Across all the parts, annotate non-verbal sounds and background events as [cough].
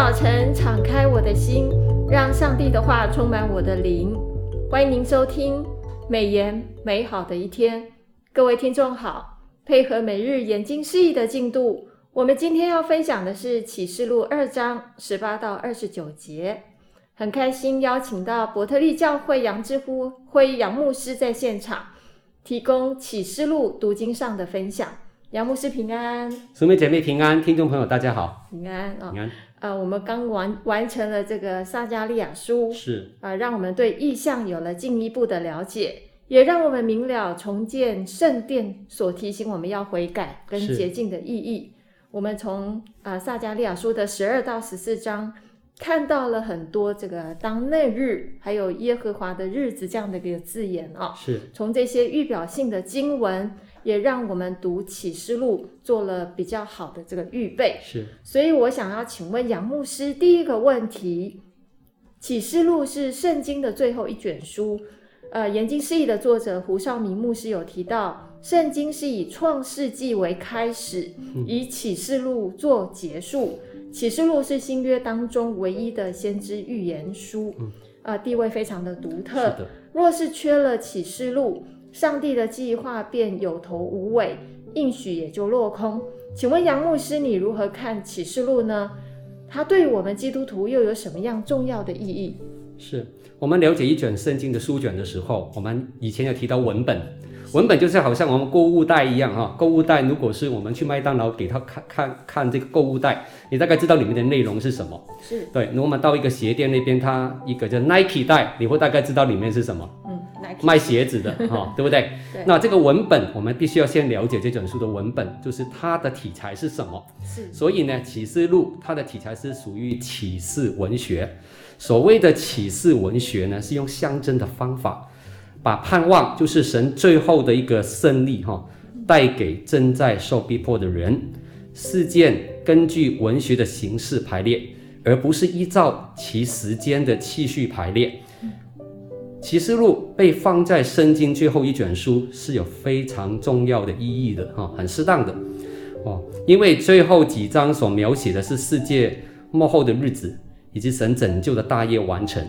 早晨，敞开我的心，让上帝的话充满我的灵。欢迎您收听美言美好的一天，各位听众好。配合每日研经释义的进度，我们今天要分享的是启示录二章十八到二十九节。很开心邀请到伯特利教会杨之乎会杨牧师在现场，提供启示录读经上的分享。杨牧师平安，姊妹姐妹平安，听众朋友大家好，平安啊，平安。呃，我们刚完完成了这个撒迦利亚书，是啊、呃，让我们对意象有了进一步的了解，也让我们明了重建圣殿所提醒我们要悔改跟洁净的意义。我们从啊、呃、撒迦利亚书的十二到十四章看到了很多这个当那日还有耶和华的日子这样的一个字眼啊，是从这些预表性的经文。也让我们读启示录做了比较好的这个预备，是。所以我想要请问杨牧师第一个问题：启示录是圣经的最后一卷书，呃，研经释义的作者胡少明牧师有提到，圣经是以创世纪为开始，以启示录做结束。启示录是新约当中唯一的先知预言书，呃，地位非常的独特。若是缺了启示录，上帝的计划便有头无尾，应许也就落空。请问杨牧师，你如何看启示录呢？它对我们基督徒又有什么样重要的意义？是我们了解一卷圣经的书卷的时候，我们以前有提到文本。文本就是好像我们购物袋一样哈，购物袋如果是我们去麦当劳给他看看看这个购物袋，你大概知道里面的内容是什么。是对。如果我们到一个鞋店那边，它一个叫 Nike 袋，你会大概知道里面是什么。嗯卖鞋子的 [laughs] 哈，对不对？对。那这个文本，我们必须要先了解这本书的文本，就是它的题材是什么。是。所以呢，启示录它的题材是属于启示文学。所谓的启示文学呢，是用象征的方法。把盼望，就是神最后的一个胜利，哈，带给正在受逼迫的人。事件根据文学的形式排列，而不是依照其时间的次序排列。启示录被放在圣经最后一卷书是有非常重要的意义的，哈，很适当的哦，因为最后几章所描写的是世界末后的日子，以及神拯救的大业完成。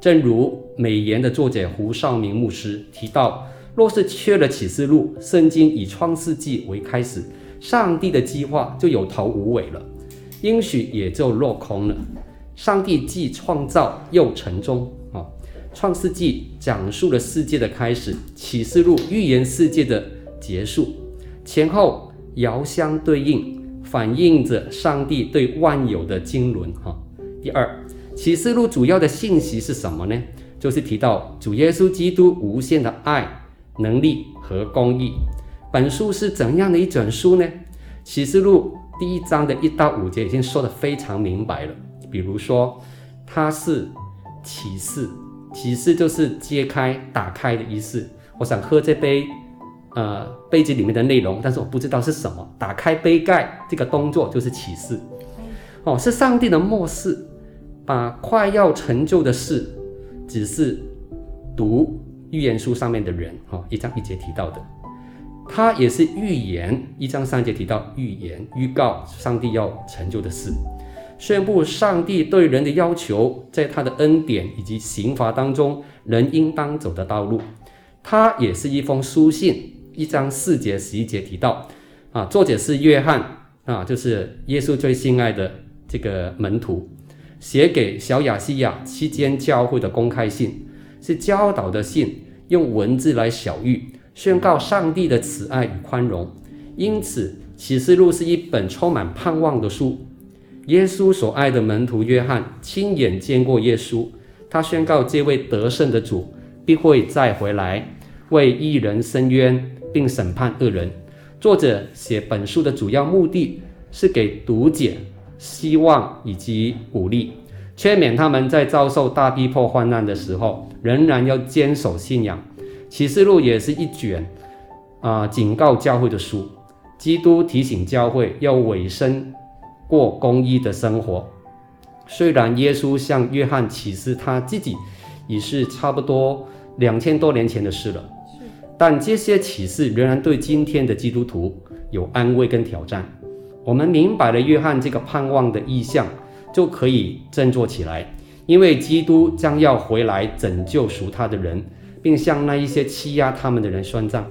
正如美言的作者胡绍明牧师提到，若是缺了启示录，圣经以创世纪为开始，上帝的计划就有头无尾了，应许也就落空了。上帝既创造又成终，创世纪讲述了世界的开始，启示录预言世界的结束，前后遥相对应，反映着上帝对万有的经纶哈。第二。启示录主要的信息是什么呢？就是提到主耶稣基督无限的爱、能力和公义。本书是怎样的一卷书呢？启示录第一章的一到五节已经说得非常明白了。比如说，它是启示，启示就是揭开、打开的意思。我想喝这杯，呃，杯子里面的内容，但是我不知道是什么。打开杯盖这个动作就是启示。哦，是上帝的默示。把快要成就的事，只是读预言书上面的人，哈，一章一节提到的，他也是预言，一章三节提到预言，预告上帝要成就的事，宣布上帝对人的要求，在他的恩典以及刑罚当中，人应当走的道路。他也是一封书信，一章四节十一节提到，啊，作者是约翰，啊，就是耶稣最心爱的这个门徒。写给小亚细亚期间教会的公开信，是教导的信，用文字来晓諭，宣告上帝的慈爱与宽容。因此，启示录是一本充满盼望的书。耶稣所爱的门徒约翰亲眼见过耶稣，他宣告这位得胜的主必会再回来，为义人伸冤，并审判恶人。作者写本书的主要目的是给读者。希望以及鼓励，劝勉他们在遭受大逼迫患难的时候，仍然要坚守信仰。启示录也是一卷啊、警告教会的书。基督提醒教会要委身过公义的生活。虽然耶稣向约翰启示他自己已是差不多两千多年前的事了，但这些启示仍然对今天的基督徒有安慰跟挑战。我们明白了约翰这个盼望的意向，就可以振作起来，因为基督将要回来拯救属他的人，并向那一些欺压他们的人算账。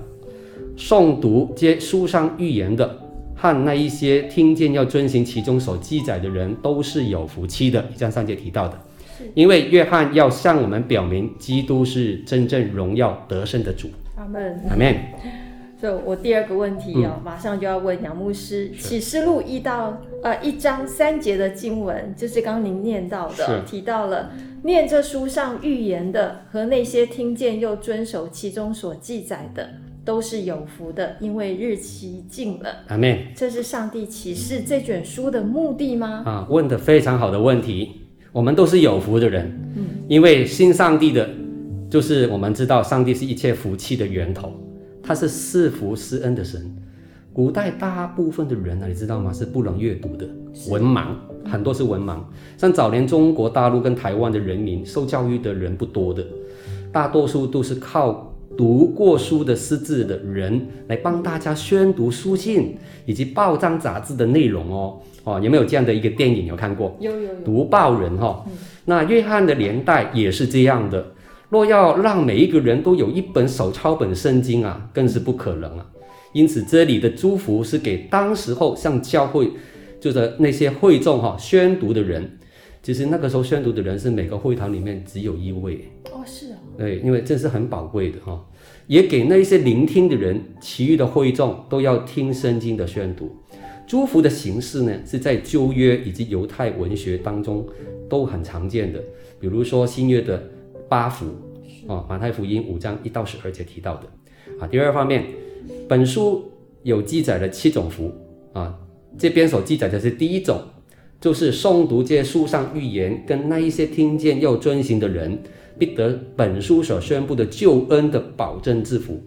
诵读这书上预言的和那一些听见要遵行其中所记载的人，都是有福气的。像上节提到的，因为约翰要向我们表明，基督是真正荣耀得胜的主。阿门。阿门。所以我第二个问题哦，马上就要问杨牧师，《启示录》一到呃一章三节的经文，就是刚刚您念到的，提到了念这书上预言的和那些听见又遵守其中所记载的，都是有福的，因为日期近了。阿妹。这是上帝启示这卷书的目的吗？啊，问的非常好的问题。我们都是有福的人，嗯，因为信上帝的，就是我们知道上帝是一切福气的源头。他是赐福施恩的神。古代大部分的人呢，你知道吗？是不能阅读的，文盲，很多是文盲。像早年中国大陆跟台湾的人民，受教育的人不多的，大多数都是靠读过书的识字的人来帮大家宣读书信以及报章杂志的内容哦。哦，有没有这样的一个电影？有看过？有有有。读报人哈、哦嗯，那约翰的年代也是这样的。若要让每一个人都有一本手抄本圣经啊，更是不可能啊。因此，这里的祝福是给当时候向教会，就是那些会众哈、啊、宣读的人。其实那个时候宣读的人是每个会堂里面只有一位。哦，是啊。对，因为这是很宝贵的哈、啊。也给那一些聆听的人，其余的会众都要听圣经的宣读。祝福的形式呢，是在旧约以及犹太文学当中都很常见的，比如说新约的。八福啊，马太福音五章一到十二节提到的啊。第二方面，本书有记载了七种福啊。这边所记载的是第一种，就是诵读这书上预言跟那一些听见又遵行的人，必得本书所宣布的救恩的保证之福，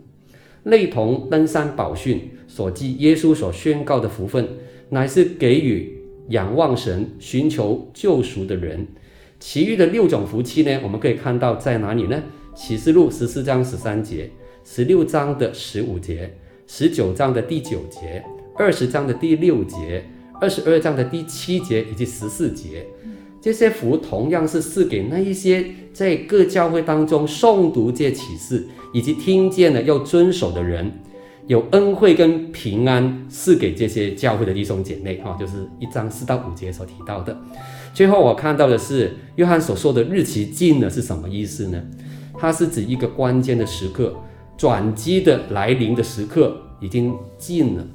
类同登山宝训所记耶稣所宣告的福分，乃是给予仰望神、寻求救赎的人。其余的六种福气呢，我们可以看到在哪里呢？启示录十四章十三节，十六章的十五节，十九章的第九节，二十章的第六节，二十二章的第七节以及十四节。这些福同样是赐给那一些在各教会当中诵读这启示以及听见了要遵守的人，有恩惠跟平安赐给这些教会的弟兄姐妹。哈，就是一章四到五节所提到的。最后我看到的是约翰所说的日期近了是什么意思呢？它是指一个关键的时刻，转机的来临的时刻已经近了，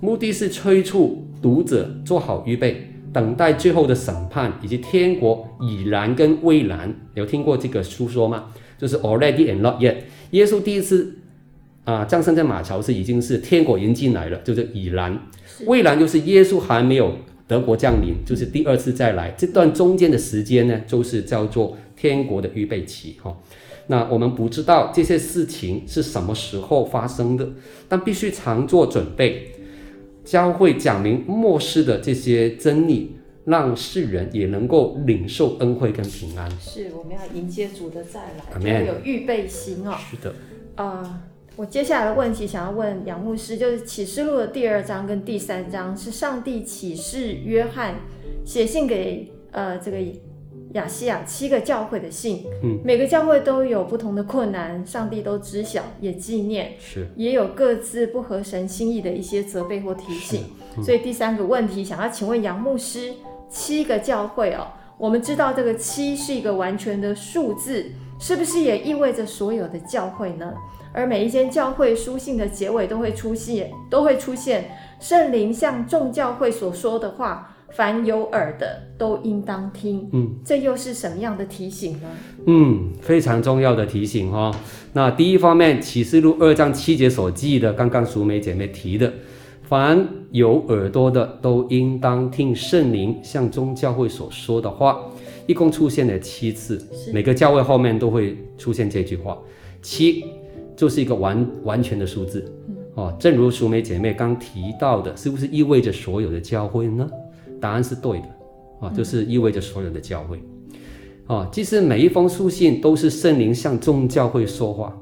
目的是催促读者做好预备，等待最后的审判以及天国已然跟未然。有听过这个书说吗？就是 already and not yet。耶稣第一次啊降生在马槽时已经是天国已经进来了，就是已然，未然就是耶稣还没有。德国降临就是第二次再来，这段中间的时间呢，就是叫做天国的预备期哈。那我们不知道这些事情是什么时候发生的，但必须常做准备。教会讲明末世的这些真理，让世人也能够领受恩惠跟平安。是，我们要迎接主的再来，要有预备心哦。是的，啊、呃。我接下来的问题想要问杨牧师，就是启示录的第二章跟第三章是上帝启示约翰写信给呃这个亚细亚七个教会的信，嗯，每个教会都有不同的困难，上帝都知晓也纪念，是。也有各自不合神心意的一些责备或提醒，嗯，所以第三个问题想要请问杨牧师，七个教会哦，我们知道这个七是一个完全的数字，是不是也意味着所有的教会呢？而每一间教会书信的结尾都会出现，都会出现圣灵向众教会所说的话，凡有耳的都应当听。嗯，这又是什么样的提醒呢？嗯，非常重要的提醒哈、哦。那第一方面，启示录二章七节所记的，刚刚淑梅姐妹提的，凡有耳朵的都应当听圣灵向宗教会所说的话，一共出现了七次，每个教会后面都会出现这句话，七。就是一个完完全的数字，哦，正如淑梅姐妹刚提到的，是不是意味着所有的教会呢？答案是对的，啊，就是意味着所有的教会，啊，其实每一封书信都是圣灵向众教会说话，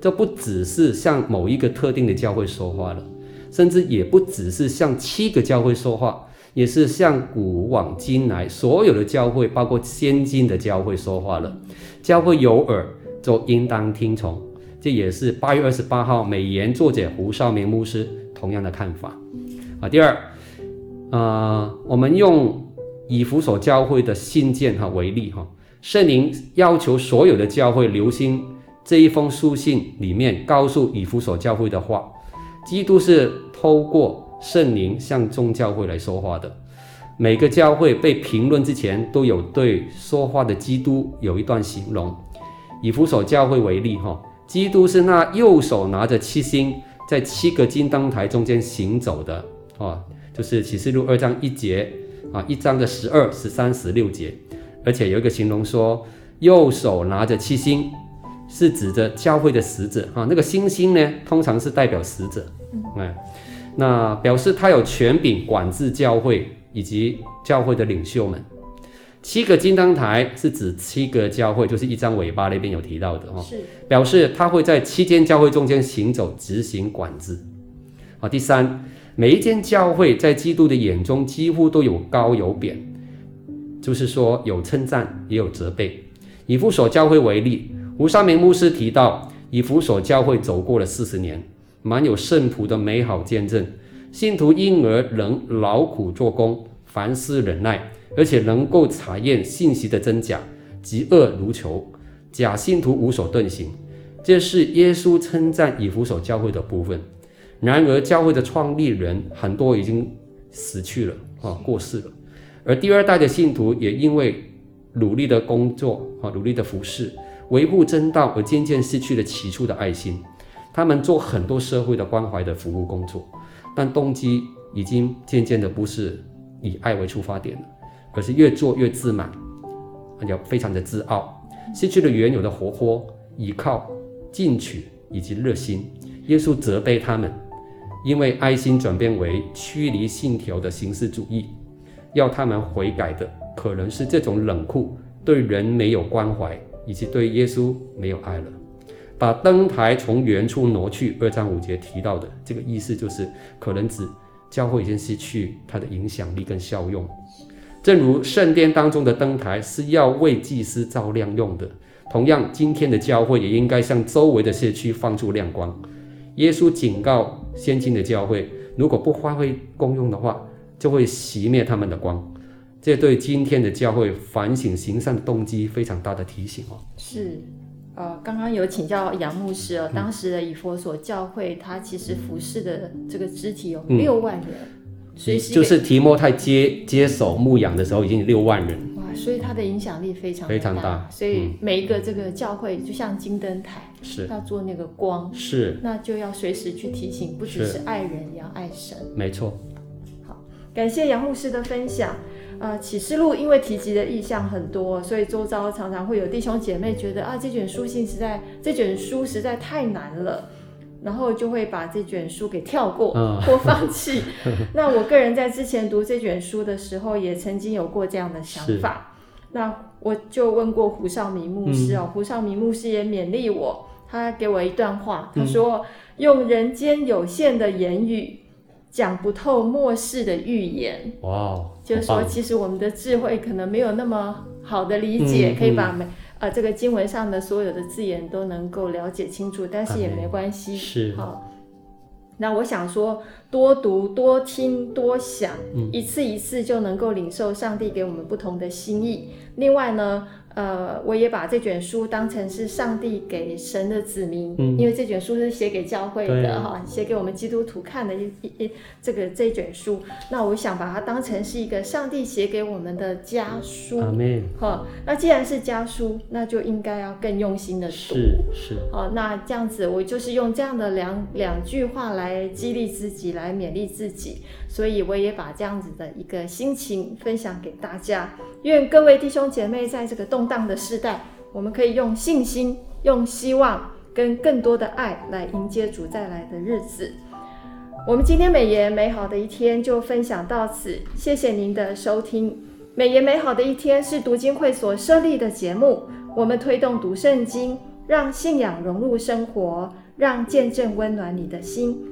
这不只是向某一个特定的教会说话了，甚至也不只是向七个教会说话，也是向古往今来所有的教会，包括现今的教会说话了。教会有耳，就应当听从。这也是八月二十八号美言作者胡少明牧师同样的看法。啊，第二，啊、呃，我们用以弗所教会的信件哈为例哈，圣灵要求所有的教会留心这一封书信里面告诉以弗所教会的话。基督是透过圣灵向众教会来说话的。每个教会被评论之前，都有对说话的基督有一段形容。以弗所教会为例哈。基督是那右手拿着七星，在七个金灯台中间行走的，啊，就是启示录二章一节啊，一章的十二、十三、十六节，而且有一个形容说，右手拿着七星，是指着教会的使者啊，那个星星呢，通常是代表使者，哎，那表示他有权柄管制教会以及教会的领袖们。七个金灯台是指七个教会，就是一张尾巴那边有提到的哈，是。表示他会在七间教会中间行走，执行管制。啊，第三，每一间教会在基督的眼中几乎都有高有贬，就是说有称赞也有责备。以弗所教会为例，胡绍明牧师提到，以弗所教会走过了四十年，满有圣徒的美好见证，信徒因而能劳苦做工，凡事忍耐。而且能够查验信息的真假，嫉恶如仇，假信徒无所遁形，这是耶稣称赞以弗所教会的部分。然而，教会的创立人很多已经死去了啊，过世了。而第二代的信徒也因为努力的工作啊，努力的服侍，维护真道，而渐渐失去了起初的爱心。他们做很多社会的关怀的服务工作，但动机已经渐渐的不是以爱为出发点了。可是越做越自满，也非常的自傲，失去了原有的活泼、依靠、进取以及热心。耶稣责备他们，因为爱心转变为驱离信条的形式主义，要他们悔改的可能是这种冷酷，对人没有关怀，以及对耶稣没有爱了。把灯台从原处挪去，二章五节提到的这个意思，就是可能指教会已经失去它的影响力跟效用。正如圣殿当中的灯台是要为祭司照亮用的，同样，今天的教会也应该向周围的社区放出亮光。耶稣警告先进的教会，如果不发挥功用的话，就会熄灭他们的光。这对今天的教会反省行善的动机非常大的提醒哦。是，呃，刚刚有请教杨牧师哦，当时的以佛所教会，他其实服侍的这个肢体有六万人。嗯所以就是提摩太接接手牧养的时候，已经六万人哇，所以它的影响力非常非常大。所以每一个这个教会就像金灯台，是要做那个光，是那就要随时去提醒，不只是爱人，也要爱神。没错。好，感谢杨牧师的分享。呃，启示录因为提及的意象很多，所以周遭常常会有弟兄姐妹觉得啊，这卷书信实在这卷书实在太难了。然后就会把这卷书给跳过 [laughs] 或放弃。那我个人在之前读这卷书的时候，也曾经有过这样的想法。那我就问过胡少明牧师哦，胡少明牧师也勉励我，他给我一段话，他说：“用人间有限的言语，讲不透末世的预言。”哇，就是说，其实我们的智慧可能没有那么好的理解，可以把每。啊，这个经文上的所有的字眼都能够了解清楚，但是也没关系。是好，那我想说，多读、多听、多想，嗯，一次一次就能够领受上帝给我们不同的心意。另外呢，呃，我也把这卷书当成是上帝给神的子民，嗯、因为这卷书是写给教会的哈，写给我们基督徒看的一一一这个这卷书。那我想把它当成是一个上帝写给我们的家书。阿门。哈，那既然是家书，那就应该要更用心的读。是是。哦，那这样子，我就是用这样的两两句话来激励自己，来来勉励自己。所以我也把这样子的一个心情分享给大家。愿各位弟兄姐妹在这个动荡的时代，我们可以用信心、用希望跟更多的爱来迎接主再来的日子。我们今天美言美好的一天就分享到此，谢谢您的收听。美言美好的一天是读经会所设立的节目，我们推动读圣经，让信仰融入生活，让见证温暖你的心。